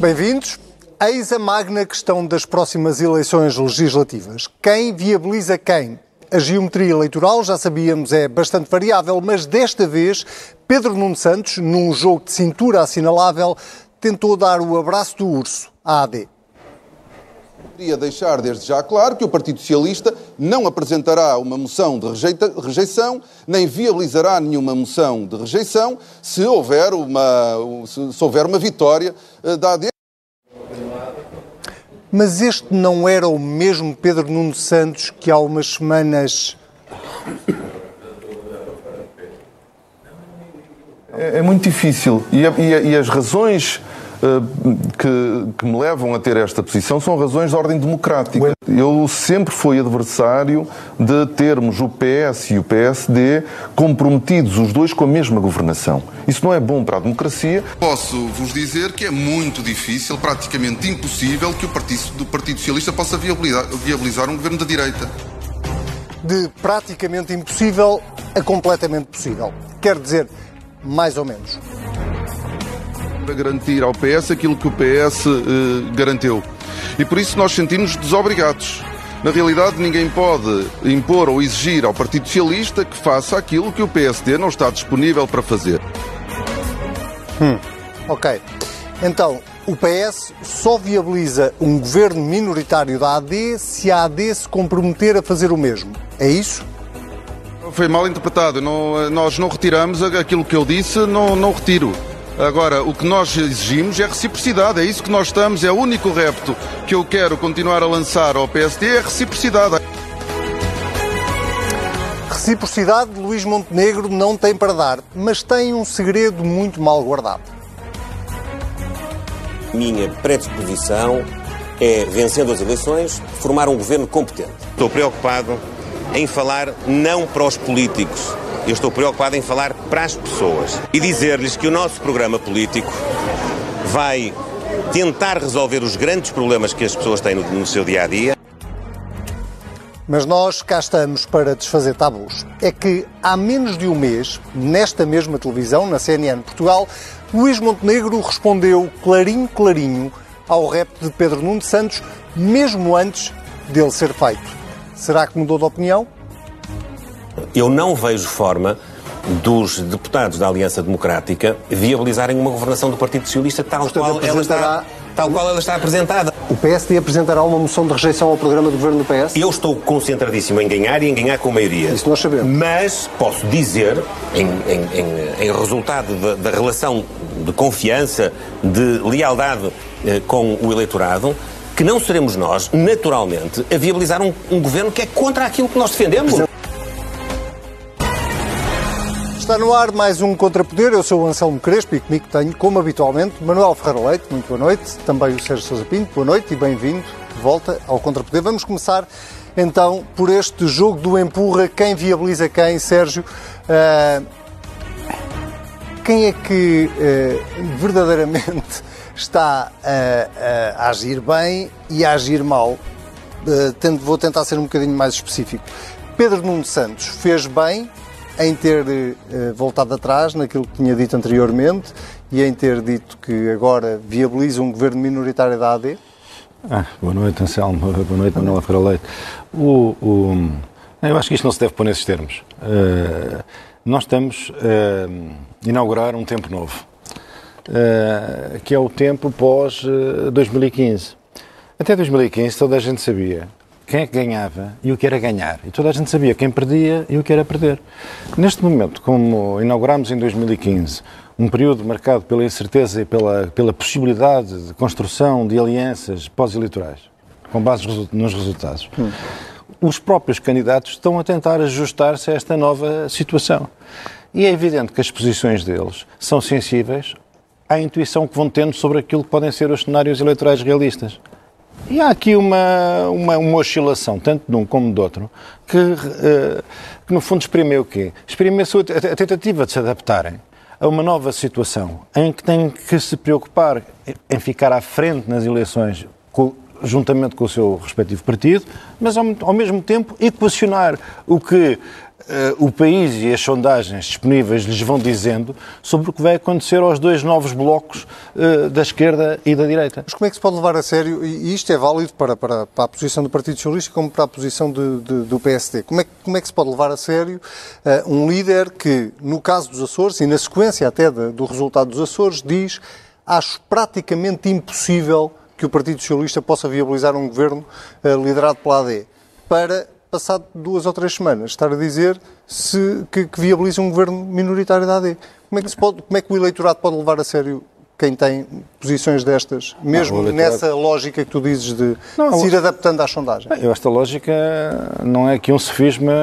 Bem-vindos. Eis a magna questão das próximas eleições legislativas. Quem viabiliza quem? A geometria eleitoral, já sabíamos, é bastante variável, mas desta vez Pedro Nuno Santos, num jogo de cintura assinalável, tentou dar o abraço do urso à AD. Queria deixar desde já claro que o Partido Socialista não apresentará uma moção de rejeita, rejeição, nem viabilizará nenhuma moção de rejeição se houver uma, se, se houver uma vitória eh, da AD. Mas este não era o mesmo Pedro Nuno Santos que há umas semanas. É, é muito difícil. E, e, e as razões que, que, me levam a ter esta posição são razões de ordem democrática. Eu sempre fui adversário de termos o PS e o PSD comprometidos, os dois, com a mesma governação. Isso não é bom para a democracia. Posso vos dizer que é muito difícil, praticamente impossível, que o Partido, do Partido Socialista possa viabilizar, viabilizar um governo da direita. De praticamente impossível a completamente possível. Quer dizer, mais ou menos. Para garantir ao PS aquilo que o PS eh, garantiu. E por isso nós sentimos desobrigados. Na realidade, ninguém pode impor ou exigir ao Partido Socialista que faça aquilo que o PSD não está disponível para fazer. Hum, ok. Então, o PS só viabiliza um governo minoritário da AD se a AD se comprometer a fazer o mesmo. É isso? Foi mal interpretado. Não, nós não retiramos aquilo que eu disse, não, não retiro. Agora, o que nós exigimos é reciprocidade. É isso que nós estamos. É o único repto que eu quero continuar a lançar ao PSD é reciprocidade. Reciprocidade, Luís Montenegro não tem para dar, mas tem um segredo muito mal guardado. Minha predisposição é, vencendo as eleições, formar um governo competente. Estou preocupado em falar não para os políticos, eu estou preocupado em falar para as pessoas e dizer-lhes que o nosso programa político vai tentar resolver os grandes problemas que as pessoas têm no, no seu dia a dia. Mas nós cá estamos para desfazer tabus. É que há menos de um mês, nesta mesma televisão, na CNN Portugal, Luís Montenegro respondeu clarinho, clarinho ao rap de Pedro Nuno Santos, mesmo antes dele ser feito. Será que mudou de opinião? Eu não vejo forma dos deputados da Aliança Democrática viabilizarem uma governação do Partido Socialista tal, qual ela, está, tal qual ela está apresentada. O PSD apresentará uma moção de rejeição ao programa do governo do PS? Eu estou concentradíssimo em ganhar e em ganhar com maioria. Isso nós sabemos. Mas posso dizer, em, em, em, em resultado da, da relação de confiança, de lealdade eh, com o eleitorado, que não seremos nós, naturalmente, a viabilizar um, um governo que é contra aquilo que nós defendemos. Está no ar mais um Contrapoder. Eu sou o Anselmo Crespo e comigo tenho, como habitualmente, Manuel Ferreira Leite. Muito boa noite. Também o Sérgio Sousa Pinto. Boa noite e bem-vindo de volta ao Contrapoder. Vamos começar então por este jogo do empurra. Quem viabiliza quem, Sérgio? Uh, quem é que uh, verdadeiramente está a, a, agir bem e a agir mal. Vou tentar ser um bocadinho mais específico. Pedro Nuno Santos fez bem em ter uh, voltado atrás naquilo que tinha dito anteriormente e em ter dito que agora viabiliza um governo minoritário da AD? Ah, boa noite, Anselmo. Boa noite, Manuela Ferreira Leite. O, o, eu acho que isto não se deve pôr nesses termos. Uh, nós estamos a inaugurar um tempo novo. Uh, que é o tempo pós-2015. Até 2015 toda a gente sabia quem é que ganhava e o que era ganhar. E toda a gente sabia quem perdia e o que era perder. Neste momento, como inauguramos em 2015, um período marcado pela incerteza e pela, pela possibilidade de construção de alianças pós-eleitorais, com base nos resultados, hum. os próprios candidatos estão a tentar ajustar-se a esta nova situação. E é evidente que as posições deles são sensíveis à intuição que vão tendo sobre aquilo que podem ser os cenários eleitorais realistas. E há aqui uma, uma, uma oscilação, tanto de um como do outro, que, uh, que no fundo exprime o quê? Exprime a, sua, a tentativa de se adaptarem a uma nova situação em que têm que se preocupar em ficar à frente nas eleições com, juntamente com o seu respectivo partido, mas ao, ao mesmo tempo equacionar o que o país e as sondagens disponíveis lhes vão dizendo sobre o que vai acontecer aos dois novos blocos uh, da esquerda e da direita. Mas como é que se pode levar a sério, e isto é válido para, para, para a posição do Partido Socialista como para a posição de, de, do PSD, como é, como é que se pode levar a sério uh, um líder que, no caso dos Açores, e na sequência até de, do resultado dos Açores, diz acho praticamente impossível que o Partido Socialista possa viabilizar um governo liderado pela AD para passado duas ou três semanas, estar a dizer se, que, que viabiliza um governo minoritário da AD. Como é, que pode, como é que o eleitorado pode levar a sério quem tem posições destas, mesmo não, nessa lógica que tu dizes de não, se ir adaptando às sondagens? Eu, esta lógica não é que um sofisma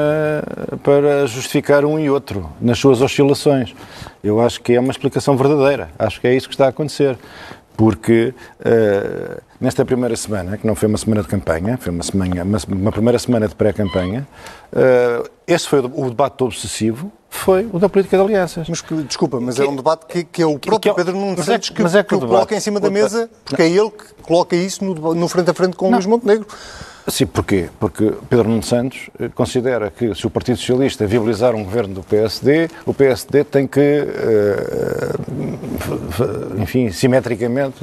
para justificar um e outro nas suas oscilações. Eu acho que é uma explicação verdadeira. Acho que é isso que está a acontecer porque uh, nesta primeira semana, que não foi uma semana de campanha, foi uma, semana, uma, uma primeira semana de pré-campanha, uh, esse foi o, o, debate obsessivo, foi o da política de alianças. Mas, desculpa, mas que, é um debate que, que é o próprio que, é Pedro Nuno é Santos que, é que, que o coloca em cima da mesa, porque é ele que coloca isso no, no frente a frente com o Luís Montenegro. Sim, porquê? Porque Pedro Nuno Santos eh, considera que se o Partido Socialista viabilizar um governo do PSD, o PSD tem que, eh, enfim, simetricamente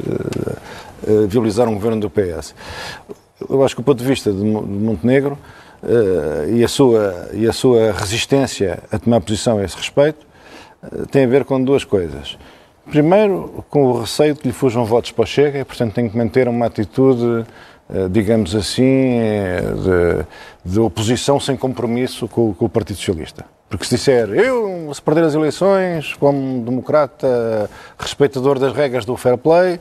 eh, viabilizar um governo do PS. Eu acho que o ponto de vista de Montenegro e a sua, e a sua resistência a tomar posição a esse respeito tem a ver com duas coisas. Primeiro, com o receio de que lhe fujam votos para o Chega e, portanto, tem que manter uma atitude digamos assim, eh, de, de, oposição sem compromisso com, com, o Partido Socialista. Porque se disser, eu, se perder as eleições, como democrata respeitador das regras do fair play,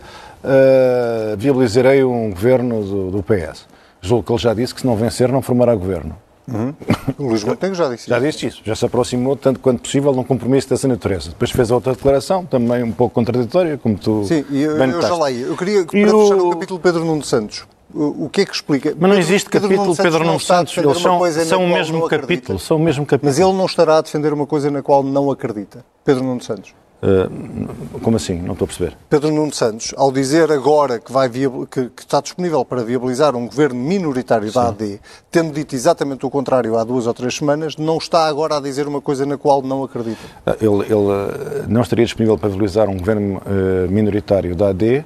uh, viabilizarei um governo do, do, PS. Julgo que ele já disse que se não vencer não formará governo. Uhum. O Luís Montenegro já disse Já disse isso, já se aproximou tanto quanto possível de um compromisso dessa natureza. Depois fez outra declaração, também um pouco contraditória, como tu Sim, e eu, eu já leio. Eu queria, para e fechar o... o capítulo Pedro Nuno Santos, o que é que explica? Mas não existe Pedro, capítulo Pedro Nuno Santos, Pedro Nuno Santos eles são, são o mesmo capítulo, são o mesmo capítulo. Mas ele não estará a defender uma coisa na qual não acredita. Pedro Nuno Santos. Uh, como assim? Não estou a perceber. Pedro Nuno Santos, ao dizer agora que, vai que, que, está disponível para viabilizar um governo minoritário Sim. da AD, tendo dito exatamente o contrário há duas ou três semanas, não está agora a dizer uma coisa na qual não acredita. Uh, ele, ele uh, não estaria disponível para viabilizar um governo minoritário da AD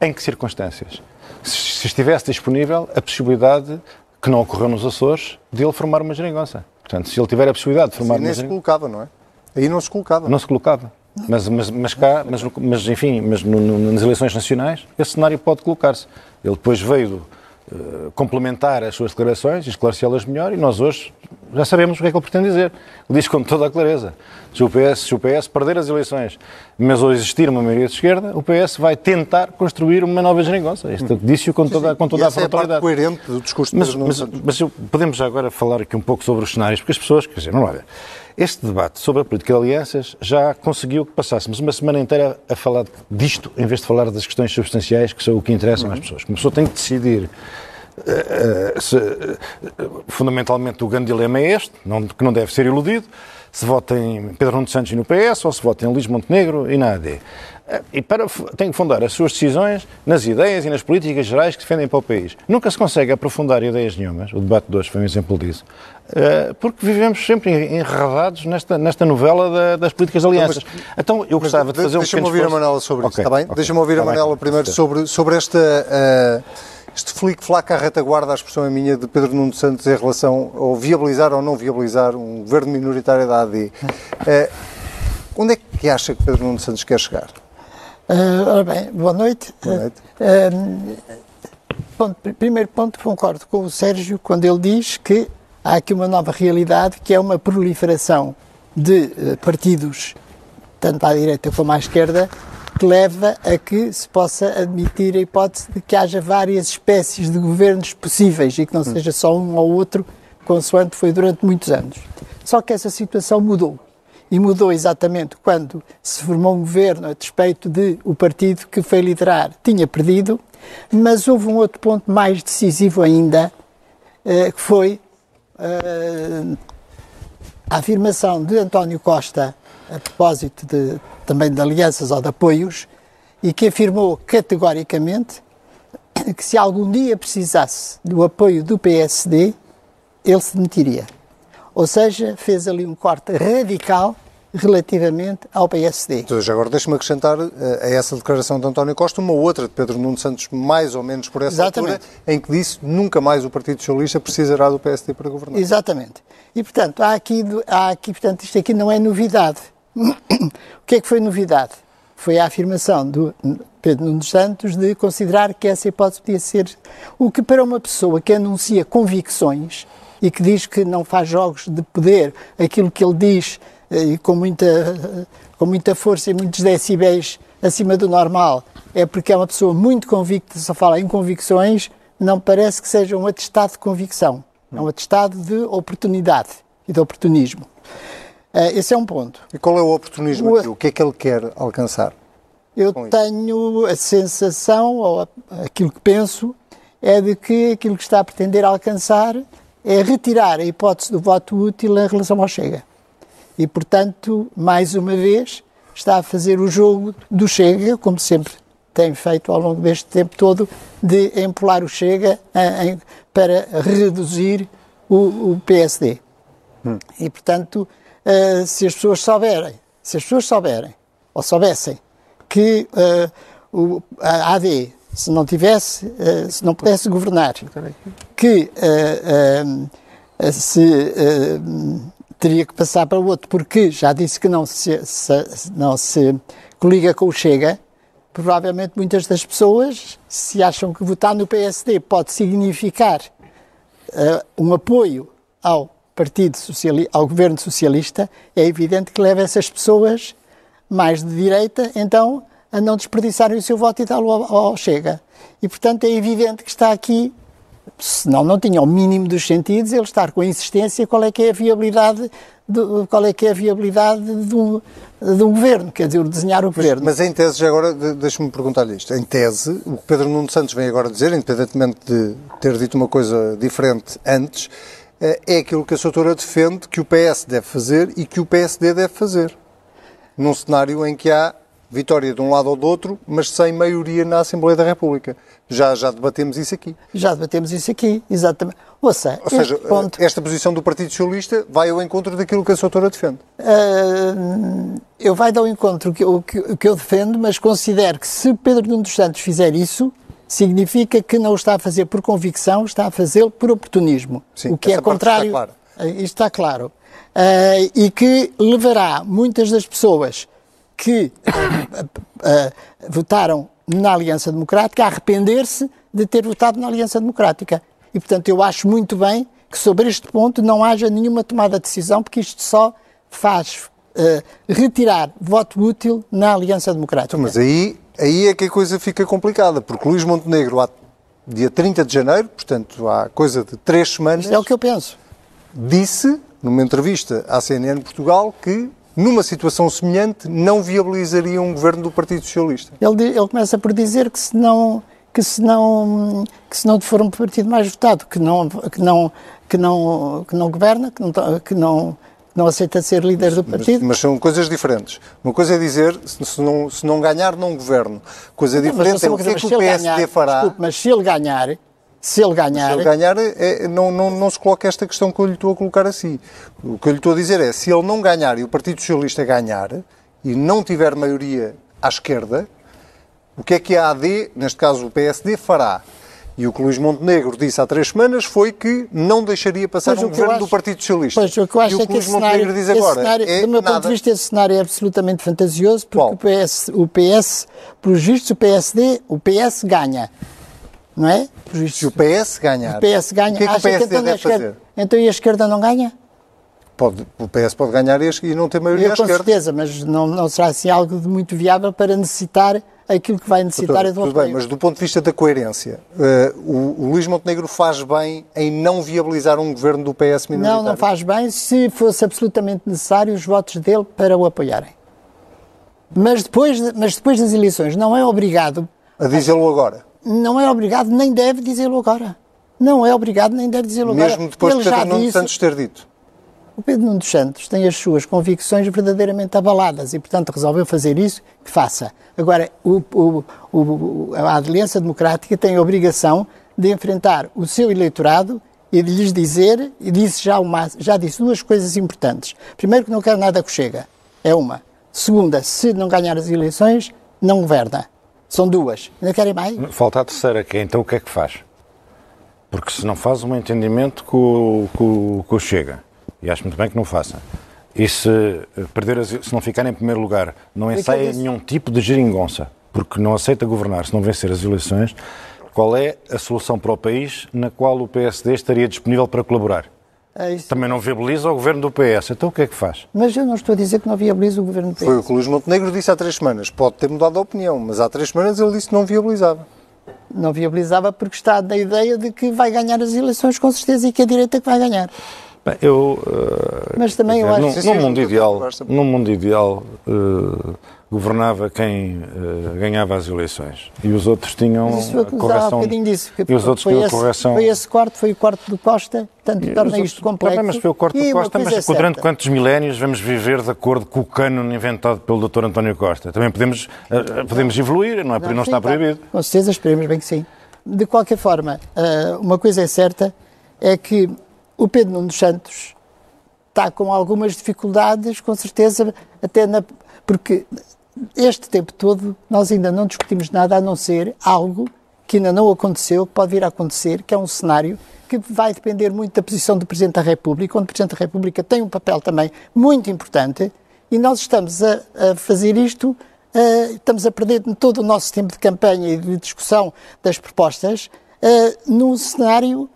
em que circunstâncias? Se estivesse disponível a possibilidade, que não ocorreu nos Açores, de ele formar uma geringonça. Portanto, se ele tiver a possibilidade de formar Sim, uma geringonça... se colocava, não é? Aí não se colocava. Não se colocava. Mas, mas, mas cá, mas, mas enfim, mas no, no, nas eleições nacionais, esse cenário pode colocar-se. Ele depois veio uh, complementar as suas declarações, esclarecê-las melhor, e nós hoje já sabemos o que é que ele pretende dizer. Ele diz com toda a clareza. Se o, PS, se o PS perder as eleições, mas ou existir uma maioria de esquerda, o PS vai tentar construir uma nova geringonça. Isto disse-o com toda, com toda a frontalidade. É a coerente do discurso mas, mas, mas, podemos já agora falar aqui um pouco sobre os cenários, porque as pessoas, quer dizer, não olha, este debate sobre a política de alianças já conseguiu que passássemos uma semana inteira a falar disto, em vez de falar das questões substanciais, que são o que interessam uhum. às pessoas. Uma pessoa tem que decidir Uh, se, uh, fundamentalmente o grande dilema é este, não, que não deve ser iludido se vota em Pedro Nuno Santos e no PS ou se vota em Luís Montenegro e na AD. E para, tem que fundar as suas decisões nas ideias e nas políticas gerais que defendem para o país. Nunca se consegue aprofundar ideias nenhumas, o debate de hoje foi um exemplo disso, eh, porque vivemos sempre enredados nesta, nesta novela da, das políticas de alianças. Mas, então, eu gostava de fazer um Deixa-me ouvir a Manela sobre okay, isso, está bem? Okay, Deixa-me ouvir a Manela primeiro sobre, sobre esta... Uh, este flic-flac à retaguarda, a expressão é minha, de Pedro Nuno Santos em relação ao viabilizar ou não viabilizar um governo minoritário da AD. Eh, onde é que acha que Pedro Nuno Santos quer chegar? Uh, ora bem, boa noite. Boa noite. Uh, ponto, primeiro ponto, concordo com o Sérgio quando ele diz que há aqui uma nova realidade que é uma proliferação de uh, partidos, tanto à direita como à esquerda, que leva a que se possa admitir a hipótese de que haja várias espécies de governos possíveis e que não seja só um ou outro, consoante foi durante muitos anos. Só que essa situação mudou. E mudou exatamente quando se formou um governo a despeito de o partido que foi liderar tinha perdido, mas houve um outro ponto mais decisivo ainda, eh, que foi eh, a afirmação de António Costa a propósito de, também de alianças ou de apoios e que afirmou categoricamente que se algum dia precisasse do apoio do PSD, ele se demitiria. Ou seja, fez ali um corte radical relativamente ao PSD. Então, agora deixe-me acrescentar eh, a essa declaração de António Costa uma outra de Pedro Nuno Santos, mais ou menos por essa Exatamente. altura, em que disse nunca mais o Partido Socialista precisará do PSD para governar. Exatamente. E, portanto, há aqui, há aqui, portanto, isto aqui não é novidade. o que é que foi novidade? Foi a afirmação do Pedro Nuno Santos de considerar que essa hipótese podia ser o que para uma pessoa que anuncia convicções e que diz que não faz jogos de poder, aquilo que ele diz e com muita, com muita força e muitos decibéis acima do normal, é porque é uma pessoa muito convicta, só fala em convicções, não parece que seja um atestado de convicção. É um atestado de oportunidade e de oportunismo. Uh, esse é um ponto. E qual é o oportunismo o... aqui? O que é que ele quer alcançar? Eu tenho a sensação, ou aquilo que penso, é de que aquilo que está a pretender alcançar é retirar a hipótese do voto útil em relação ao Chega e, portanto, mais uma vez, está a fazer o jogo do Chega, como sempre tem feito ao longo deste tempo todo, de empolar o Chega em, para reduzir o, o PSD. Hum. E, portanto, uh, se as pessoas souberem, se as pessoas souberem, ou soubessem, que uh, o, a AD, se não tivesse, uh, se não pudesse governar, que se teria que passar para o outro, porque já disse que não se, se, não se coliga com o Chega, provavelmente muitas das pessoas, se acham que votar no PSD pode significar uh, um apoio ao Partido Socialista, ao Governo Socialista, é evidente que leva essas pessoas mais de direita, então, a não desperdiçarem o seu voto e dá-lo ao, ao Chega. E, portanto, é evidente que está aqui senão não tinha o mínimo dos sentidos ele estar com a insistência qual é que é a viabilidade de, qual é que é a viabilidade de um, de um governo, quer dizer, desenhar o governo. Mas, em tese, já agora, deixe-me perguntar-lhe isto, em tese, o que Pedro Nuno Santos vem agora dizer, independentemente de ter dito uma coisa diferente antes, eh, é aquilo que a sua defende que o PS deve fazer e que o PSD deve fazer. Num cenário em que há vitória de um lado ou do outro, mas sem maioria na Assembleia da República. Já, já debatemos isso aqui. Já debatemos isso aqui, exatamente. Ouça, ou seja, ponto... esta posição do Partido Socialista vai ao encontro daquilo que a sua autora defende. Uh, eu vai ao encontro que, o que, que eu defendo, mas considero que se Pedro Nuno dos Santos fizer isso, significa que não o está a fazer por convicção, está a fazê-lo por oportunismo. Sim, o que é contrário. Está claro. Isto está claro. Uh, e que levará muitas das pessoas que uh, votaram na Aliança Democrática a arrepender-se de ter votado na Aliança Democrática. E, portanto, eu acho muito bem que sobre este ponto não haja nenhuma tomada de decisão, porque isto só faz uh, retirar voto útil na Aliança Democrática. Então, mas aí, aí é que a coisa fica complicada, porque Luís Montenegro, há dia 30 de janeiro, portanto, há coisa de três semanas. Isto é o que eu penso. Disse, numa entrevista à CNN Portugal, que numa situação semelhante, não viabilizaria um governo do Partido Socialista. Ele, ele começa por dizer que se não que se não que se não for um partido mais votado, que não que não que não que não governa, que não que não não aceita ser líder do partido. Mas, mas, são coisas diferentes. Uma coisa é dizer, se não, se não ganhar, não governo. Coisa não, diferente é o que, é que o PSD ganhar, fará. Desculpe, mas se ele ganhar, se ele ganhar. Se ele ganhar, é, não, não, não se coloca esta questão que eu lhe estou a colocar assim. O que eu lhe estou a dizer é: se ele não ganhar e o Partido Socialista ganhar e não tiver maioria à esquerda, o que é que a AD, neste caso o PSD, fará? E o que Luís Montenegro disse há três semanas foi que não deixaria passar pois um governo acho, do Partido Socialista. Pois, o que eu acho e o é que, Luís Montenegro diz agora cenário, é Do meu nada... ponto de vista, esse cenário é absolutamente fantasioso, porque o PS, o PS, pelos vistos, o PSD, o PS ganha não é? Se o PS ganhar, o PS ganha, o que é que o PSD que então deve esquerda, fazer? Então e a esquerda não ganha? Pode, o PS pode ganhar e não ter maioria Eu, à esquerda. Com certeza, mas não, não será assim algo de muito viável para necessitar aquilo que vai necessitar Doutor, é do Tudo bem, mas do ponto de vista da coerência, uh, o, o Luís Montenegro faz bem em não viabilizar um governo do PS minoritário? Não, não faz bem se fosse absolutamente necessário os votos dele para o apoiarem. Mas depois, mas depois das eleições não é obrigado... A dizê-lo agora? Não é obrigado, nem deve dizê-lo agora. Não é obrigado, nem deve dizê-lo agora. Mesmo depois Ele de Pedro Nuno Santos ter dito? O Pedro Nuno dos Santos tem as suas convicções verdadeiramente abaladas e, portanto, resolveu fazer isso, que faça. Agora, o, o, o, a Aliança Democrática tem a obrigação de enfrentar o seu eleitorado e de lhes dizer, e disse já, uma, já disse duas coisas importantes. Primeiro, que não quer nada que chega. É uma. Segunda, se não ganhar as eleições, não governa. São duas. Ainda querem mais? Falta a terceira, que é então o que é que faz? Porque se não faz um entendimento com, com, com o Chega, e acho muito bem que não faça, e se, perder as, se não ficar em primeiro lugar, não ensaia nenhum tipo de geringonça, porque não aceita governar se não vencer as eleições, qual é a solução para o país na qual o PSD estaria disponível para colaborar? É Também não viabiliza o governo do PS. Então o que é que faz? Mas eu não estou a dizer que não viabiliza o governo do PS. Foi o que o Luís Montenegro disse há três semanas. Pode ter mudado a opinião, mas há três semanas ele disse que não viabilizava. Não viabilizava porque está na ideia de que vai ganhar as eleições com certeza e que a direita que vai ganhar. Bem, eu. Uh, mas também eu acho que. Num, mundo ideal, num mundo ideal, uh, governava quem uh, ganhava as eleições. E os outros tinham a correção. Um disso, e os outros tinham a correção. Foi esse quarto, foi o quarto do Costa, portanto e torna isto complexo. Mas foi o quarto do Costa, mas é durante quantos milénios vamos viver de acordo com o cânone inventado pelo Dr. António Costa? Também podemos, uh, podemos evoluir, não, é, não, não está proibido. Tá. Com certeza, esperemos bem que sim. De qualquer forma, uma coisa é certa, é que o Pedro Nuno Santos está com algumas dificuldades, com certeza, até na, porque este tempo todo nós ainda não discutimos nada a não ser algo que ainda não aconteceu, que pode vir a acontecer, que é um cenário que vai depender muito da posição do Presidente da República, onde o Presidente da República tem um papel também muito importante e nós estamos a, a fazer isto, uh, estamos a perder todo o nosso tempo de campanha e de discussão das propostas uh, num cenário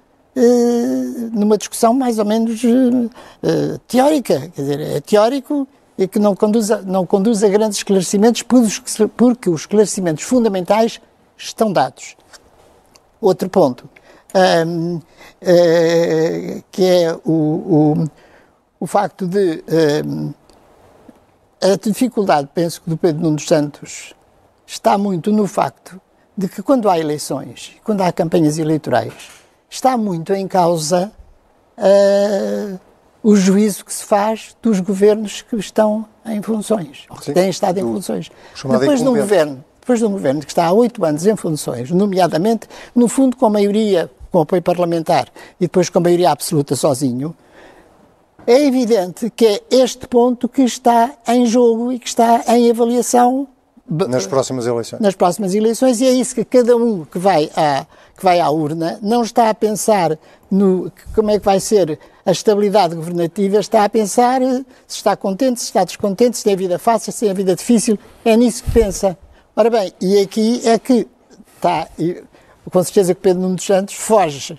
numa discussão mais ou menos uh, uh, teórica. Quer dizer, é teórico e que não conduz a, não conduz a grandes esclarecimentos, porque os esclarecimentos fundamentais estão dados. Outro ponto, um, eh, que é o, o, o facto de um, a dificuldade, penso que do Pedro Nuno Santos está muito no facto de que quando há eleições, quando há campanhas eleitorais, está muito em causa uh, o juízo que se faz dos governos que estão em funções, ou que têm estado em funções. Depois de um governo, depois de um governo que está há oito anos em funções, nomeadamente, no fundo, com a maioria, com apoio parlamentar e depois com a maioria absoluta sozinho, é evidente que é este ponto que está em jogo e que está em avaliação nas próximas eleições. Nas próximas eleições, e é isso que cada um que vai à, que vai à urna não está a pensar no como é que vai ser a estabilidade governativa, está a pensar se está contente, se está descontente, se tem a vida fácil, se tem a vida difícil, é nisso que pensa. Ora bem, e aqui é que está, com certeza que Pedro Nuno dos Santos foge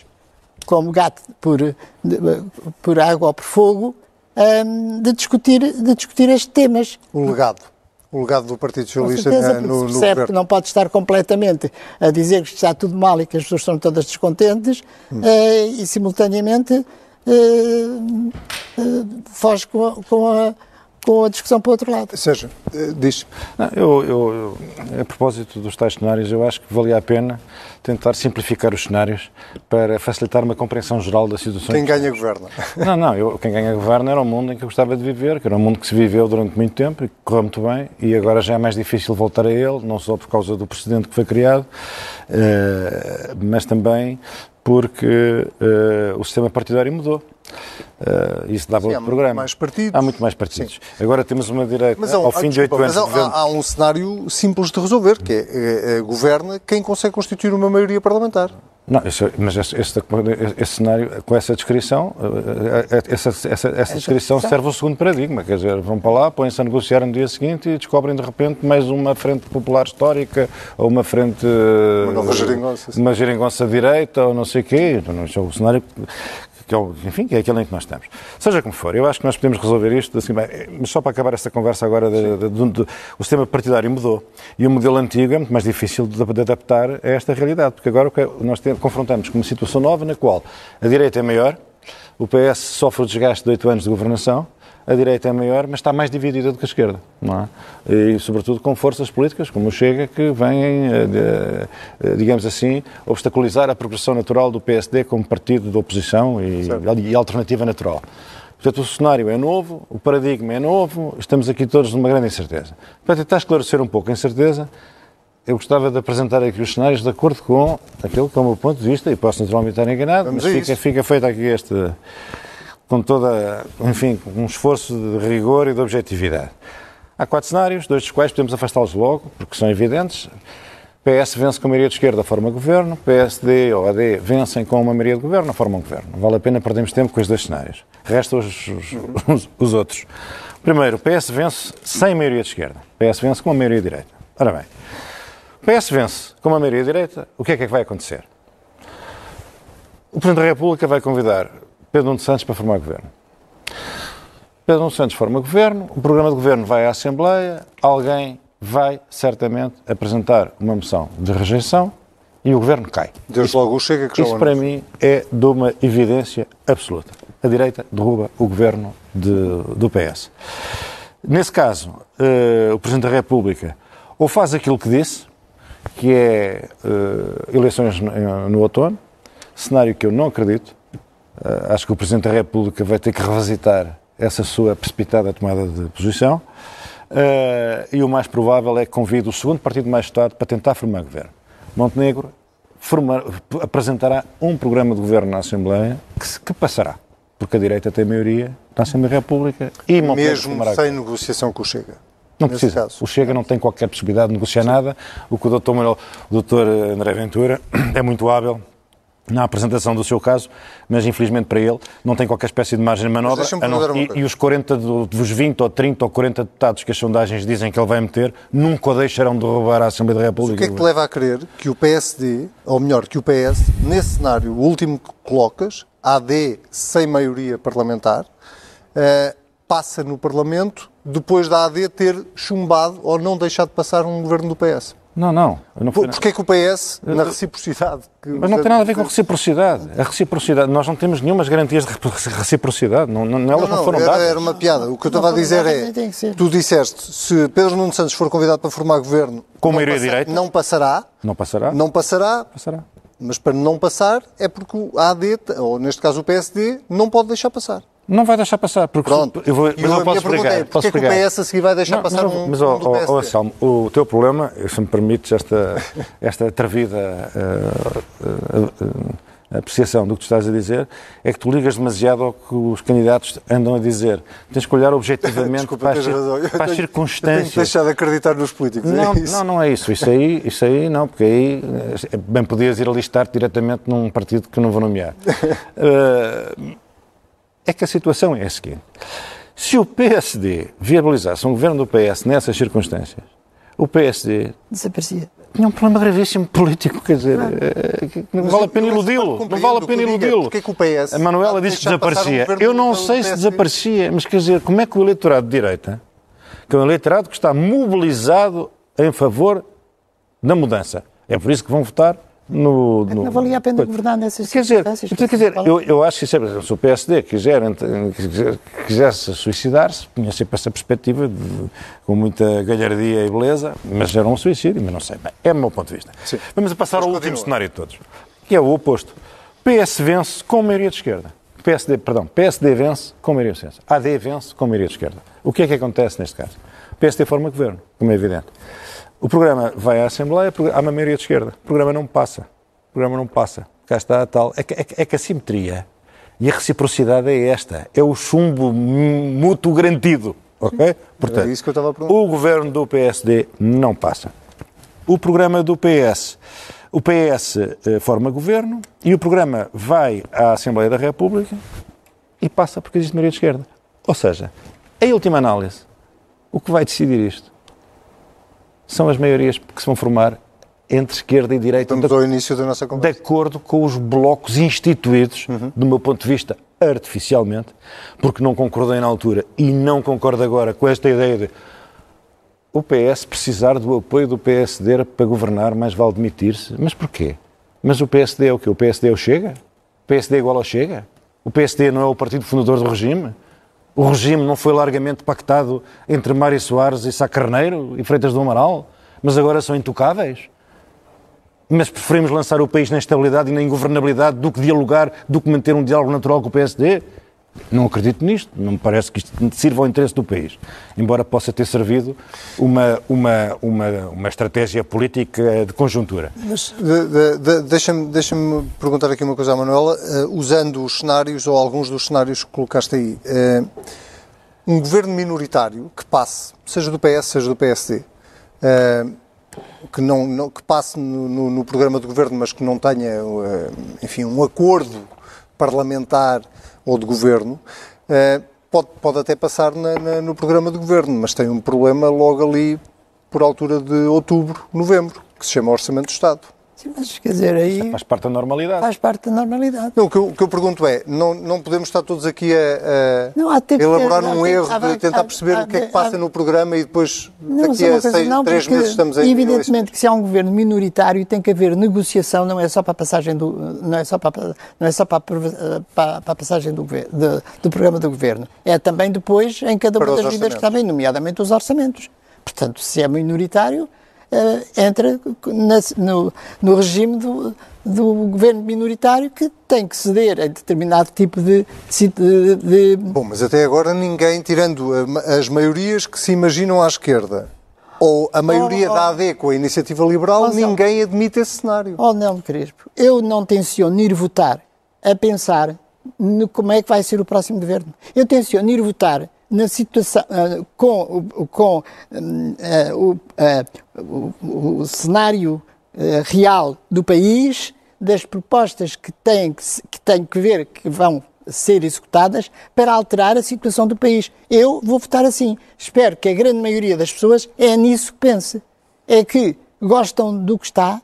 como gato por, por água ou por fogo um, de, discutir, de discutir estes temas. O legado o legado do Partido Socialista certeza, no, no governo. não pode estar completamente a dizer que está tudo mal e que as pessoas estão todas descontentes hum. uh, e, simultaneamente, uh, uh, foge com a, com a com a discussão para o outro lado. Seja, diz. Não, eu, eu, eu, a propósito dos tais cenários, eu acho que valia a pena tentar simplificar os cenários para facilitar uma compreensão geral da situação. Quem ganha governa. Não, não, eu, quem ganha governa era o mundo em que eu gostava de viver, que era um mundo que se viveu durante muito tempo e que correu muito bem e agora já é mais difícil voltar a ele, não só por causa do precedente que foi criado, uh, mas também porque uh, o sistema partidário mudou. Uh, isso dava Sim, outro programa. Mais partidos. Há muito mais partidos. Sim. Agora temos uma direita mas, ao fim de oito anos. Mas há, há, um cenário simples de resolver, que é, é, é, governa quem consegue constituir uma maioria parlamentar. Não, esse, mas esse, esse, esse, cenário, com essa descrição, eh, eh, essa, essa, essa descrição serve ao segundo paradigma. Quer dizer, vão para lá, põem-se a negociar no dia seguinte e descobrem de repente mais uma frente popular histórica ou uma frente. Uma nova geringonça. Uma geringonça direita ou não sei o quê. Não, é o cenário que é, o, enfim, que é aquele em que nós estamos. Seja como for, eu acho que nós podemos resolver isto, assim, mas só para acabar esta conversa agora, de, de, de, o sistema partidário mudou e o modelo antigo é muito mais difícil de, adaptar a esta realidade, porque agora nós temos, confrontamos com uma situação nova na qual a direita é maior, o PS sofre o desgaste de oito anos de governação, a direita é maior, mas está mais dividida do que a esquerda, não é? E, sobretudo, com forças políticas, como o Chega, que vêm, eh, eh, digamos assim, obstaculizar a progressão natural do PSD como partido de oposição e, e alternativa natural. Portanto, o cenário é novo, o paradigma é novo, estamos aqui todos numa grande incerteza. Para tentar esclarecer um pouco a incerteza, eu gostava de apresentar aqui os cenários de acordo com aquilo que é o meu ponto de vista, e posso naturalmente estar enganado, Vamos mas fica, fica feito aqui este, com toda, enfim, com um esforço de rigor e de objetividade. Há quatro cenários, dois dos quais podemos afastá-los logo, porque são evidentes. PS vence com a maioria de esquerda, forma governo. PSD ou AD vencem com uma maioria de governo, formam governo. Vale a pena perdermos tempo com os dois cenários. Restam os, os, os- os outros. Primeiro, PS vence sem maioria de esquerda. PS vence com uma maioria de direita. Ora bem, PS vence com uma maioria de direita, o que é que, é que vai acontecer? O Presidente da República vai convidar Pedro Nuno Santos para formar governo. Pedro Nuno Santos forma governo, o programa de governo vai à Assembleia, alguém vai certamente apresentar uma moção de rejeição e o governo cai. Desde logo o Chega que já Isso para mim é de uma evidência absoluta. A direita derruba o governo de- do PS. Nesse caso, eh, o Presidente da República ou faz aquilo que disse, que é eh, eleições no, no outono, cenário que eu não acredito. Eh, acho que o Presidente da República vai ter que revisitar essa sua precipitada tomada de posição. Eh, e o mais provável é que convide o segundo partido mais votado para tentar formar governo. Montenegro formar- apresentará um programa de governo na Assembleia que, que passará, porque a direita tem maioria na Assembleia da República e Montenegro Mesmo sem negociação com o Chega. não nesse precisa. caso. O Chega não tem qualquer possibilidade de negociar nada. O que o Dr. Manuel, o Dr. André Ventura é muito hábil na apresentação do seu caso, mas infelizmente para ele não tem qualquer espécie de margem de manobra. não- e, e os 40 do- dos 20 ou 30 ou 40 deputados que as sondagens dizem que ele vai meter nunca o deixarão derrubar a Assembleia da O República. que é que te leva a crer que o PSD, ou melhor, que o PS, nesse cenário, o último que colocas, AD sem maioria parlamentar, eh, passa no Parlamento depois da AD ter chumbado ou não deixado passar um governo do PS? Não, não. não Por- Porquê que o PS, na reciprocidade... que- Mas não tem nada a ver com reciprocidade. A reciprocidade, nós não temos nenhumas garantias de reciprocidade. Não, não, elas não, Não, foram era, dadas. era uma piada. O que eu estava a dizer é, tu disseste, se Pedro Nuno Santos for convidado para formar governo, Com não maioria passa- direita? não passará, Não passará? não passará, passará. mas para não passar é porque o AD, ou neste caso o PSD, não pode deixar passar. Não vai deixar passar, porque Pronto. eu vou, mas eu a minha posso explicar. é, posso porquê que o explicar. PS a seguir vai deixar Não, passar mas, um- mas um ó, Anselmo, o teu problema, se me permites esta, esta atrevida eh, eh, eh, apreciação do que tu estás a dizer, é que tu ligas demasiado ao que os candidatos andam a dizer. Tens que olhar objetivamente Desculpa, para, tens. Eu para as Eu tenho que circunstâncias. deixar de acreditar nos políticos. Não, é não, não é isso. Isso aí, isso aí não, porque aí bem podias ir alistar diretamente num partido que eu não vou nomear. Eh, é que a situação é a seguinte. Se o PSD viabilizasse um governo do PS nessas circunstâncias, o PSD Desaparecia. tinha um problema gravíssimo político, quer dizer, eh, que não vale a pena iludi-lo, não vale a pena iludi-lo. Porquê que o PS A Manuela disse que um desaparecia. governo Eu não sei se desaparecia, mas quer dizer, como é que o eleitorado de direita, que é um eleitorado que está mobilizado em favor da mudança, é por isso que vão votar no... no Não valia a pena governar nessas Quer dizer, circunstâncias. quer dizer eu, eu acho que sempre, se o PSD quiser, quisesse suicidar-se, tinha sempre essa perspectiva, de- com muita galhardia e beleza, mas era um suicídio, mas não sei. Bem, é o meu ponto de vista. Sim. Vamos a passar Mas ao último continua. cenário de todos, que é o oposto. PS vence com maioria de esquerda. PSD, perdão, PSD vence com maioria de esquerda. AD vence com maioria de esquerda. O que é que acontece neste caso? O PSD forma governo, como é evidente. O programa vai à Assembleia, há uma maioria de esquerda. O programa não passa. O programa não passa. Cá está a tal. É que, é é que a simetria e a reciprocidade é esta. É o chumbo mútuo garantido. Ok? Portanto, É isso que eu estava a perguntar. o governo do PSD não passa. O programa do PS. O PS eh, forma governo e o programa vai à Assembleia da República e passa porque existe maioria de esquerda. Ou seja, em última análise, o que vai decidir isto são as maiorias que se vão formar entre esquerda e direita Vamos de, ao início da nossa de conversa. acordo com os blocos instituídos, do meu ponto de vista, artificialmente, porque não concordei na altura e não concordo agora com esta ideia de o PS precisar do apoio do PSD para governar, mais vale demitir-se. Mas porquê? Mas o PSD é o quê? O PSD é o Chega? O PSD é igual ao Chega? O PSD não é o partido fundador do regime? O regime não foi largamente pactado entre Mário Soares e Sá Carneiro e Freitas do Amaral? Mas agora são intocáveis? Mas preferimos lançar o país na instabilidade e na ingovernabilidade do que dialogar, do que manter um diálogo natural com o PSD? Não acredito nisto, não me parece que isto sirva ao interesse do país, embora possa ter servido uma, uma, uma, uma estratégia política de conjuntura. Mas de, de, de, deixa-me deixa perguntar aqui uma coisa à Manuela, uh, usando os cenários ou alguns dos cenários que colocaste aí. Uh, um governo minoritário que passe, seja do PS, seja do PSD, uh, que, não, não, que passe no, no, no, programa de governo, mas que não tenha, enfim, um acordo parlamentar ou de governo, eh, pode, pode até passar na, na, no programa de governo, mas tem um problema logo ali por altura de outubro, novembro, que se chama Orçamento do Estado. Sim, mas quer dizer, aí. Faz parte da normalidade. Faz parte da normalidade. Não, o, que eu, o que eu pergunto é: não, não podemos estar todos aqui a, a não, elaborar um erro de tentar perceber o que é que passa no programa e depois não, daqui a seis, não, três meses estamos aí. Evidentemente que se há um governo minoritário tem que haver negociação, não é só para a passagem do. não é só para, não é só para, a, para, para a passagem do, do, do, programa do governo. É também depois em cada uma das vidas que está bem, nomeadamente os orçamentos. Portanto, se é minoritário entra na, no, no, regime do, do, governo minoritário que tem que ceder a determinado tipo de, de, de... Bom, mas até agora ninguém, tirando as maiorias que se imaginam à esquerda, ou a maioria oh, oh, da AD com a iniciativa liberal, oh, ninguém admite esse cenário. Oh, Nelmo Crespo, eu não tenciono ir votar a pensar no como é que vai ser o próximo governo. Eu tenciono ir votar na situação, uh, com, com uh, uh, o, o, cenário real do país, das propostas que têm que, que têm que ver que vão ser executadas para alterar a situação do país. Eu vou votar assim. Espero que a grande maioria das pessoas é nisso que pense. É que gostam do que está,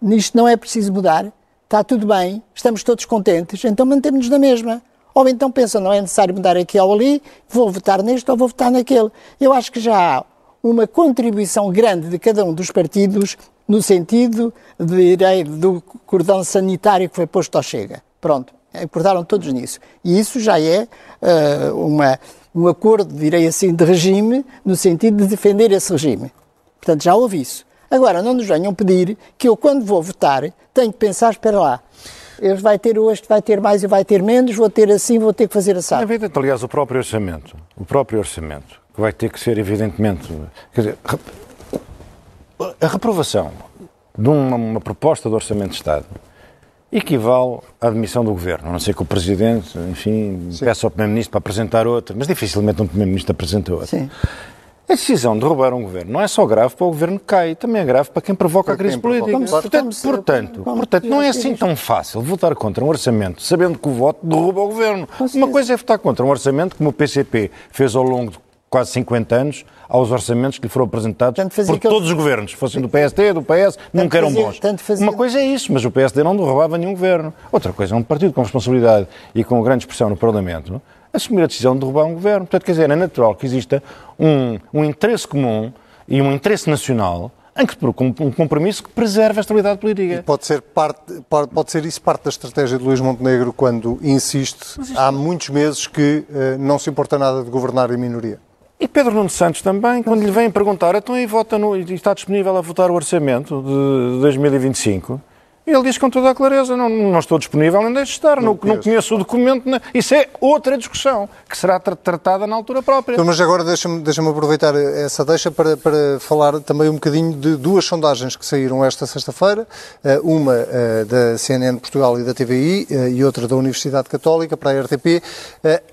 nisto não é preciso mudar, está tudo bem, estamos todos contentes, então mantemos-nos na mesma. Ou então pensam, não é necessário mudar aqui ou ali, vou votar neste ou vou votar naquele. Eu acho que já há uma contribuição grande de cada um dos partidos no sentido de, do cordão sanitário que foi posto ao Chega. Pronto, acordaram todos nisso. E isso já é uh, uma, um acordo, direi assim, de regime, no sentido de defender esse regime. Portanto, já houve isso. Agora, não nos venham pedir que eu, quando vou votar, tenho que pensar, espera lá, este vai ter hoje, vai ter mais e vai ter menos, vou ter assim, vou ter que fazer assim. Evidente, aliás, o próprio orçamento, o próprio orçamento, que vai ter que ser, evidentemente, quer dizer, a reprovação de uma, uma proposta de orçamento de Estado equivale à admissão do governo. A não ser que o Presidente, enfim, Sim. peça ao Primeiro-Ministro para apresentar outra, mas dificilmente um Primeiro-Ministro apresenta outra. Sim. A decisão de derrubar um governo não é só grave para o governo que cai, também é grave para quem provoca para a crise política. Portanto, portanto, portanto, não é assim tão fácil votar contra um orçamento sabendo que o voto derruba o governo. Uma coisa é votar contra um orçamento, como o PCP fez ao longo de quase 50 anos, aos orçamentos que lhe foram apresentados por todos os governos, fossem do PSD, do PS, nunca eram bons. Uma coisa é isso, mas o PSD não derrubava nenhum governo. Outra coisa é um partido com responsabilidade e com grande expressão no Parlamento assumir a decisão de derrubar um governo. Portanto, quer dizer, é natural que exista um, um interesse comum e um interesse nacional em que um compromisso que preserve a estabilidade política. E pode ser, parte, pode ser isso parte da estratégia de Luís Montenegro quando insiste há muitos meses que uh, não se importa nada de governar em minoria. E Pedro Nuno Santos também, quando lhe vêm perguntar, então vota no, está disponível a votar o orçamento de 2025? Ele diz com toda a clareza, não, não estou disponível, nem deixo estar, não, não, não conheço o documento. Não. Isso é outra discussão, que será tratada na altura própria. Então, mas agora deixa-me deixa aproveitar essa deixa para, para falar também um bocadinho de duas sondagens que saíram esta sexta-feira, eh, uma eh, da CNN Portugal e da TVI eh, e outra da Universidade Católica para a RTP,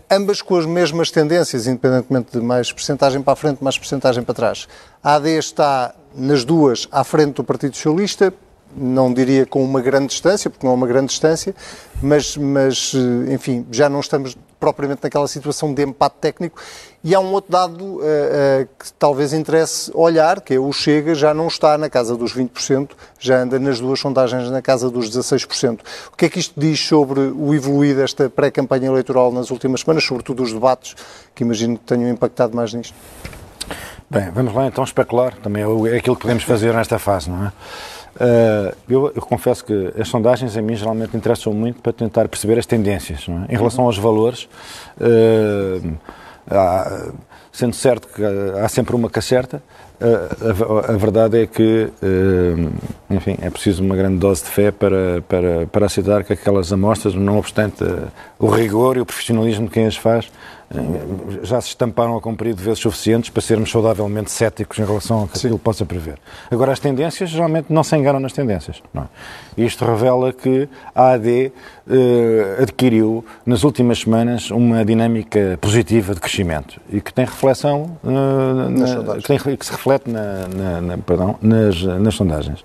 ambas com as mesmas tendências, independentemente de mais percentagem para a frente, mais percentagem para trás. A AD está nas duas à frente do Partido Socialista, não diria com uma grande distância, porque não é uma grande distância, mas, mas eh, enfim, já não estamos propriamente naquela situação de empate técnico. E há um outro dado uh, uh, que talvez interesse olhar, que é o Chega já não está na casa dos 20%, já anda nas duas sondagens na casa dos 16%. O que é que isto diz sobre o evoluir desta pré-campanha eleitoral nas últimas semanas, sobretudo os debates, que imagino que tenham impactado mais nisto? Bem, vamos lá então especular, também é aquilo que podemos fazer nesta fase, não é? Uh, eu, eu, confesso que as sondagens a mim geralmente interessam muito para tentar perceber as tendências. É? Em relação aos valores, uh, há, sendo certo que há sempre uma que acerta, a, a, a, verdade é que, enfim, é preciso uma grande dose de fé para, para, para aceitar que aquelas amostras, não obstante o rigor e o profissionalismo de quem as faz, já se estamparam a cumprir de vezes suficientes para sermos saudavelmente céticos em relação a que aquilo possa prever. Agora, as tendências geralmente não se enganam nas tendências. Não é? Isto revela que a AD eh, adquiriu nas últimas semanas uma dinâmica positiva de crescimento e que tem reflexão eh, na, que, tem, que, se reflete na, na, na perdão, nas, nas sondagens.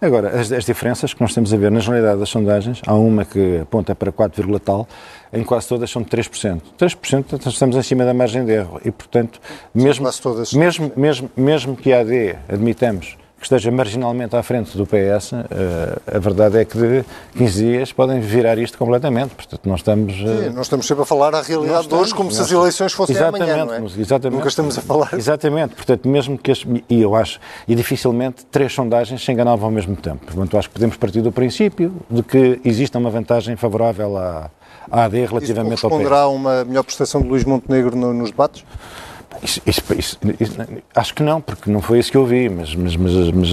Agora, as, as, diferenças que nós temos a ver na generalidade das sondagens, há uma que aponta para 4, tal, em quase todas são de 3%. 3% estamos acima da margem de erro e, portanto, mesmo, mesmo, mesmo, mesmo que a AD, admitamos, que esteja marginalmente à frente do PS, eh, a verdade é que de 15 dias podem virar isto completamente. Portanto, nós estamos. Eh, Sim, nós estamos sempre a falar a realidade estamos, de hoje como se as eleições fossem exatamente, amanhã, não é? Exatamente. Nunca estamos a falar. Exatamente. Portanto, mesmo que. As, e eu acho. E dificilmente três sondagens se enganavam ao mesmo tempo. Portanto, acho que podemos partir do princípio de que existe uma vantagem favorável à, à AD relativamente ao PS. Responderá uma melhor prestação de Luís Montenegro no, nos debates? Isso, isso, isso, acho que não, porque não foi isso que eu vi, mas, mas, mas, mas,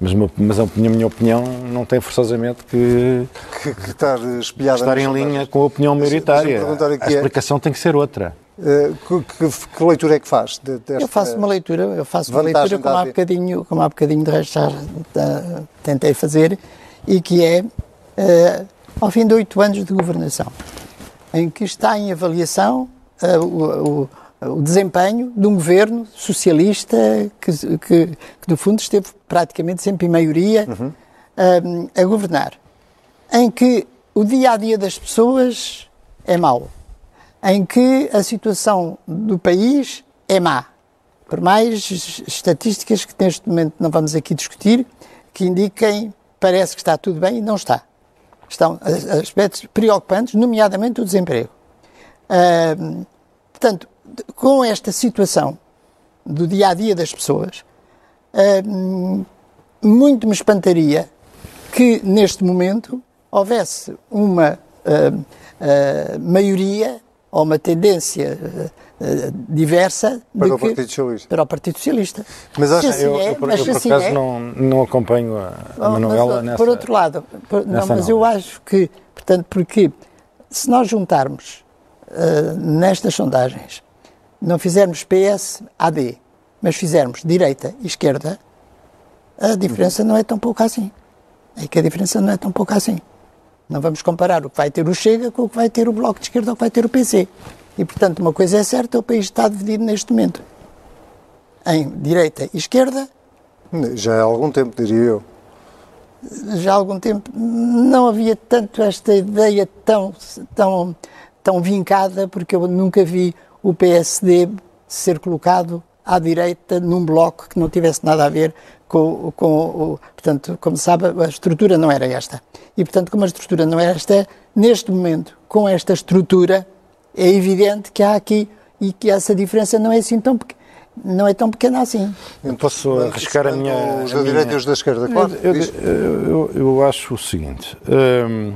mas, mas a minha, minha opinião não tem forçosamente que, que, que estar espelhada estar em linha com a opinião maioritária. A é- explicação é, tem que ser outra. Uh, que, que, leitura é que faz? Desta... Eu faço uma leitura, eu faço uma leitura como há, bocadinho, como há bocadinho de resto já uh, tentei fazer, e que é uh, ao fim de oito anos de governação, em que está em avaliação o, o o desempenho de um governo socialista que, que, que no fundo, esteve praticamente sempre em maioria uhum. um, a governar, em que o dia a dia das pessoas é mau, em que a situação do país é má, por mais estatísticas que neste momento não vamos aqui discutir, que indiquem parece que está tudo bem e não está. Estão aspectos preocupantes, nomeadamente o desemprego. Um, portanto, com esta situação do dia a dia das pessoas, uh, muito me espantaria que neste momento houvesse uma uh, uh, maioria ou uma tendência diversa para o que, Partido Socialista. Para o Partido Socialista. Mas acho, assim eu, é, eu, por, mas eu, por assim acaso é, não, não acompanho a, a Manuela mas, nessa Por outro lado, por, não, mas eu acho que, portanto, porque se nós juntarmos nestas sondagens não fizermos PS, AD, mas fizermos direita e esquerda, a diferença não é tão pouca assim. É que a diferença não é tão pouca assim. Não vamos comparar o que vai ter o Chega com o que vai ter o Bloco de Esquerda ou o que vai ter o PC. E, portanto, uma coisa é certa, o país está dividido neste momento em direita e esquerda. Já há algum tempo, diria eu. Já há algum tempo. Não havia tanto esta ideia tão, tão, tão vincada, porque eu nunca vi o PSD ser colocado à direita num bloco que não tivesse nada a ver com, com o. Portanto, como sabe, a estrutura não era esta. E, portanto, como a estrutura não era esta, neste momento, com esta estrutura, é evidente que há aqui e que essa diferença não é assim tão pequena. Não é tão pequena assim. Eu posso arriscar a minha. Os da direita e os da esquerda, claro. Eu, eu, eu, eu acho o seguinte. Hum,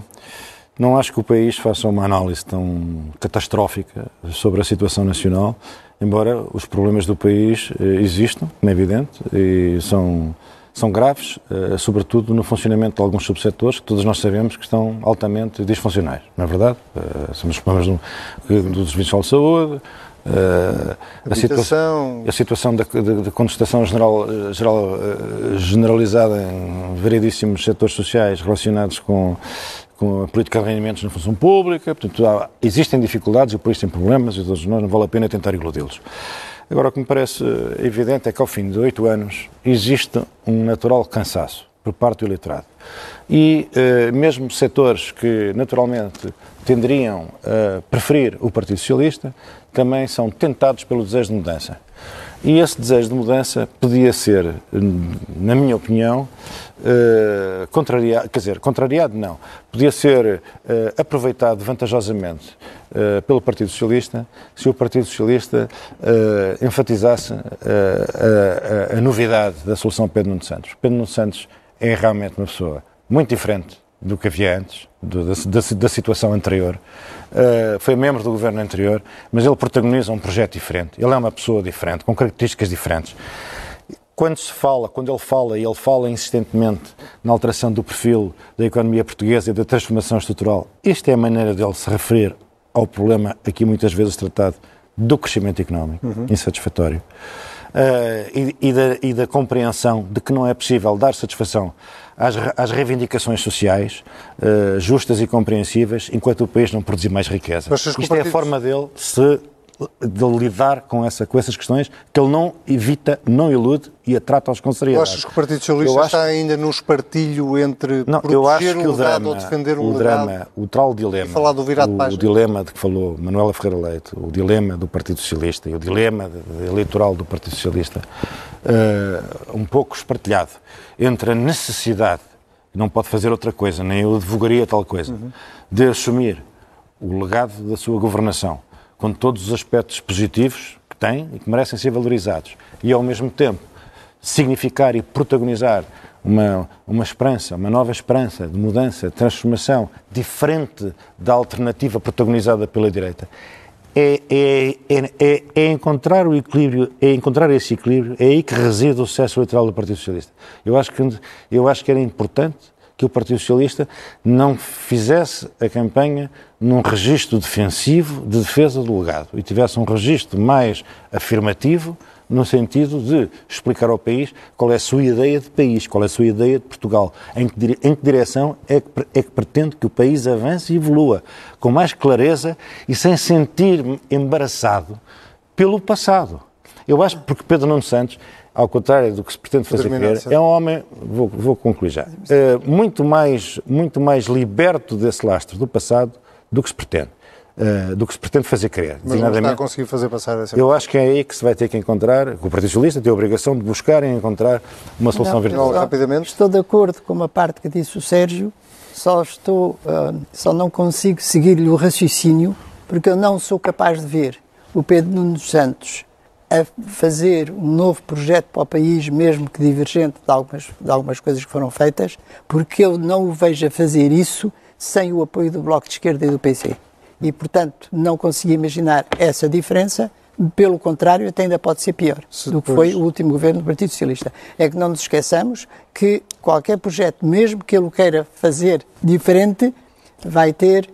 não acho que o país faça uma análise tão catastrófica sobre a situação nacional, embora os problemas do país eh, existam, como é evidente, e são, são graves, eh, sobretudo no funcionamento de alguns subsetores que todos nós sabemos que estão altamente disfuncionais, não é verdade? Eh, são os problemas do, do Serviço de Saúde, Uh, a, situação, a situação da, de, de contestação geral, geral, generalizada em variedíssimos setores sociais relacionados com com a política de rendimentos na função pública, portanto, há, existem dificuldades, o país tem problemas e todos nós não vale a pena tentar iludi-los. Agora, o que me parece evidente é que ao fim de oito anos existe um natural cansaço por parte do eleitorado. E eh, mesmo setores que naturalmente tenderiam a preferir o Partido Socialista também são tentados pelo desejo de mudança. E esse desejo de mudança podia ser, na minha opinião, uh, contrariado, quer dizer, contrariado não, podia ser uh, aproveitado vantajosamente uh, pelo Partido Socialista se o Partido Socialista enfatizasse a, a, novidade da solução Pedro Nuno Santos. Pedro Nuno Santos é realmente uma pessoa muito diferente do que havia antes, do, da, da, da, situação anterior. Uh, foi membro do governo anterior, mas ele protagoniza um projeto diferente. Ele é uma pessoa diferente, com características diferentes. Quando se fala, quando ele fala, e ele fala insistentemente na alteração do perfil da economia portuguesa e da transformação estrutural, esta é a maneira dele se referir ao problema aqui muitas vezes tratado do crescimento económico uhum. insatisfatório e, e, da, e, da, compreensão de que não é possível dar satisfação às, às reivindicações sociais uh, justas e compreensíveis enquanto o país não produzir mais riqueza. Isto é a forma dele se de lidar com, essa, com essas questões que ele não evita, não ilude e a trata aos com seriedade. Achas que o Partido Socialista acho... está ainda num espartilho entre não, proteger eu acho que um o drama, ou defender um o drama, o tal dilema, falar do virado o, o dilema de que falou Manuela Ferreira Leite, o dilema do Partido Socialista e o dilema eleitoral do Partido Socialista, uh, um pouco espartilhado entre a necessidade, não pode fazer outra coisa, nem eu advogaria tal coisa, uhum. de assumir o legado da sua governação com todos os aspectos positivos que têm e que merecem ser valorizados. E, ao mesmo tempo, significar e protagonizar uma, uma esperança, uma nova esperança de mudança, de transformação, diferente da alternativa protagonizada pela direita. É, é, é, é, encontrar o equilíbrio, é encontrar esse equilíbrio, é aí que reside o sucesso eleitoral do Partido Socialista. Eu acho que, eu acho que era importante que o Partido Socialista não fizesse a campanha num registro defensivo de defesa do legado e tivesse um registro mais afirmativo no sentido de explicar ao país qual é a sua ideia de país, qual é a sua ideia de Portugal, em que, em que direção é que, é que pretende que o país avance e evolua, com mais clareza e sem sentir embaraçado pelo passado. Eu acho porque Pedro Nuno Santos ao contrário do que se pretende fazer crer, é um homem, vou, vou concluir já, é, muito, mais, muito mais liberto desse lastro do passado do que se pretende. Uh, do que se pretende fazer crer. Mas não está a conseguir fazer passar essa Eu acho que é aí que se vai ter que encontrar, o Partido Socialista tem a obrigação de buscar e encontrar uma solução virtuosa. Rapidamente. Estou de acordo com uma parte que disse o Sérgio, só estou, uh, só não consigo seguir-lhe o raciocínio, porque eu não sou capaz de ver o Pedro Nuno Santos a fazer um novo projeto para o país, mesmo que divergente de algumas, de algumas coisas que foram feitas, porque eu não o vejo a fazer isso sem o apoio do Bloco de Esquerda e do PC. E, portanto, não consigo imaginar essa diferença, pelo contrário, até ainda pode ser pior Se do que foi o último governo do Partido Socialista. É que não nos esqueçamos que qualquer projeto, mesmo que ele queira fazer diferente, vai ter.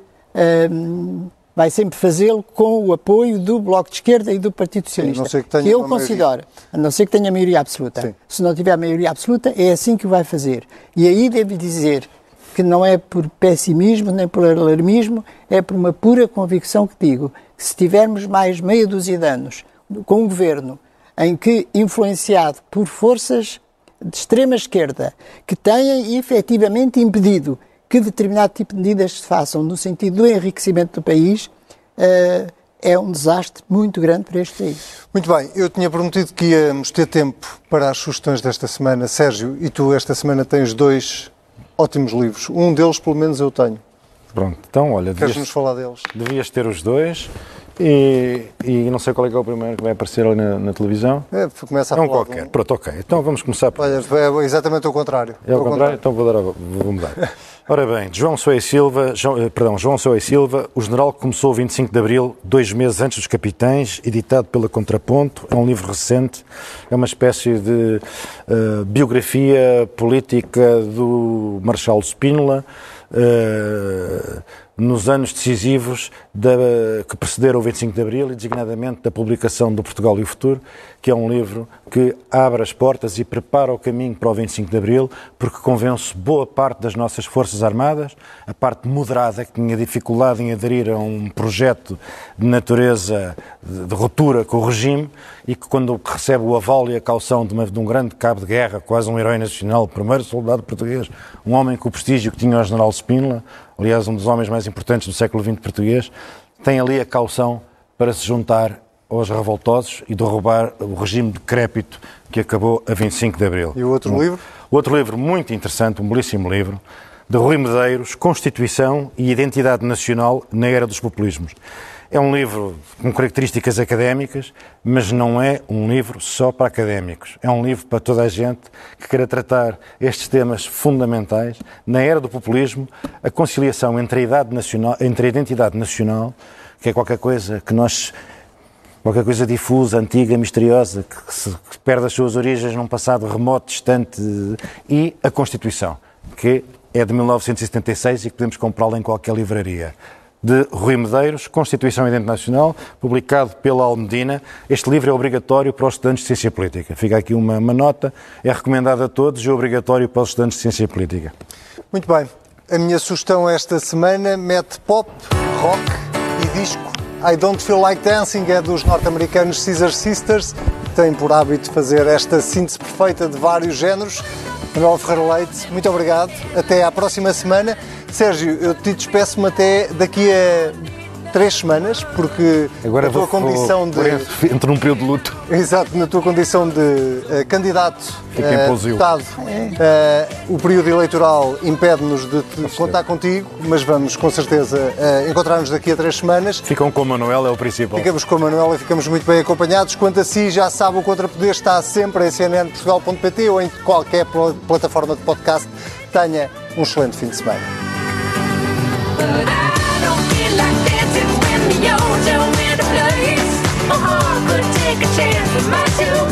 Hum, vai sempre fazê-lo com o apoio do Bloco de Esquerda e do Partido Socialista. Sim, que, que eu considero, a não ser que tenha maioria absoluta. Sim. Se não tiver maioria absoluta, é assim que o vai fazer. E aí devo dizer que não é por pessimismo nem por alarmismo, é por uma pura convicção que digo que se tivermos mais meia dúzia de anos com um governo em que, influenciado por forças de extrema esquerda, que têm efetivamente impedido que determinado tipo de medidas se façam no sentido do enriquecimento do país, uh, é um desastre muito grande para este país. Muito bem, eu tinha prometido que íamos ter tempo para as sugestões desta semana. Sérgio, e tu esta semana tens dois ótimos livros. Um deles, pelo menos, eu tenho. Pronto, então olha. Queres-nos falar deles? Devias ter os dois. E, e, não sei qual é que é o primeiro que vai aparecer ali na, na televisão. É, começa a é um qualquer. Um... Pronto, ok. Então vamos começar por. Olha, é exatamente o contrário. É o contrário? contrário? Então vou, dar, vou mudar. Ora bem, João Soei Silva, João, eh, perdão, João Soei Silva, o general que começou o 25 de Abril, dois meses antes dos Capitães, editado pela Contraponto, é um livro recente, é uma espécie de uh, biografia política do Marshal Spínola, uh, nos anos decisivos que precederam o 25 de Abril e, designadamente, da publicação do Portugal e o Futuro, que é um livro que abre as portas e prepara o caminho para o 25 de Abril, porque convence boa parte das nossas Forças Armadas, a parte moderada que tinha dificuldade em aderir a um projeto de natureza de, de ruptura com o regime e que, quando recebe o aval e a caução de, uma, de um grande cabo de guerra, quase um herói nacional, o primeiro soldado português, um homem com o prestígio que tinha o general Spínola, aliás, um dos homens mais importantes do século XX português, tem ali a caução para se juntar aos revoltosos e derrubar o regime decrépito que acabou a 25 de Abril. E o outro um, livro? O outro livro muito interessante, um belíssimo livro, de Rui Medeiros, Constituição e Identidade Nacional na Era dos Populismos. É um livro com características académicas, mas não é um livro só para académicos. É um livro para toda a gente que queira tratar estes temas fundamentais. Na era do populismo, a conciliação entre a, idade nacional, entre a identidade nacional, que é qualquer coisa que nós qualquer coisa difusa, antiga, misteriosa, que, se, que perde as suas origens num passado remoto, distante, e a Constituição, que é de 1976 e que podemos comprá-la em qualquer livraria de Rui Medeiros, Constituição e Identidade Nacional, publicado pela Almedina. Este livro é obrigatório para os estudantes de Ciência Política. Fica aqui uma, uma nota, é recomendado a todos e é obrigatório para os estudantes de Ciência Política. Muito bem. A minha sugestão esta semana mete pop, rock e disco. I Don't Feel Like Dancing é dos norte-americanos Caesar Sisters, que têm por hábito fazer esta síntese perfeita de vários géneros. Manuel Ferreira Leite, muito obrigado. Até à próxima semana. Sérgio, eu te despeço-me até daqui a três semanas, porque Agora na tua condição de. Entre num período de luto. Exato, na tua condição de uh, candidato uh, deputado, uh, o período eleitoral impede-nos de contar contigo, mas vamos com certeza encontrar-nos daqui a três semanas. Ficam com o Manuel, é o principal. Ficamos com a Manuela e ficamos muito bem acompanhados. Quanto a si, já sabe, o Contrapoder está sempre em cnnportugal.pt ou em qualquer pl- plataforma de podcast. Tenha um excelente fim de semana. take a chance with my two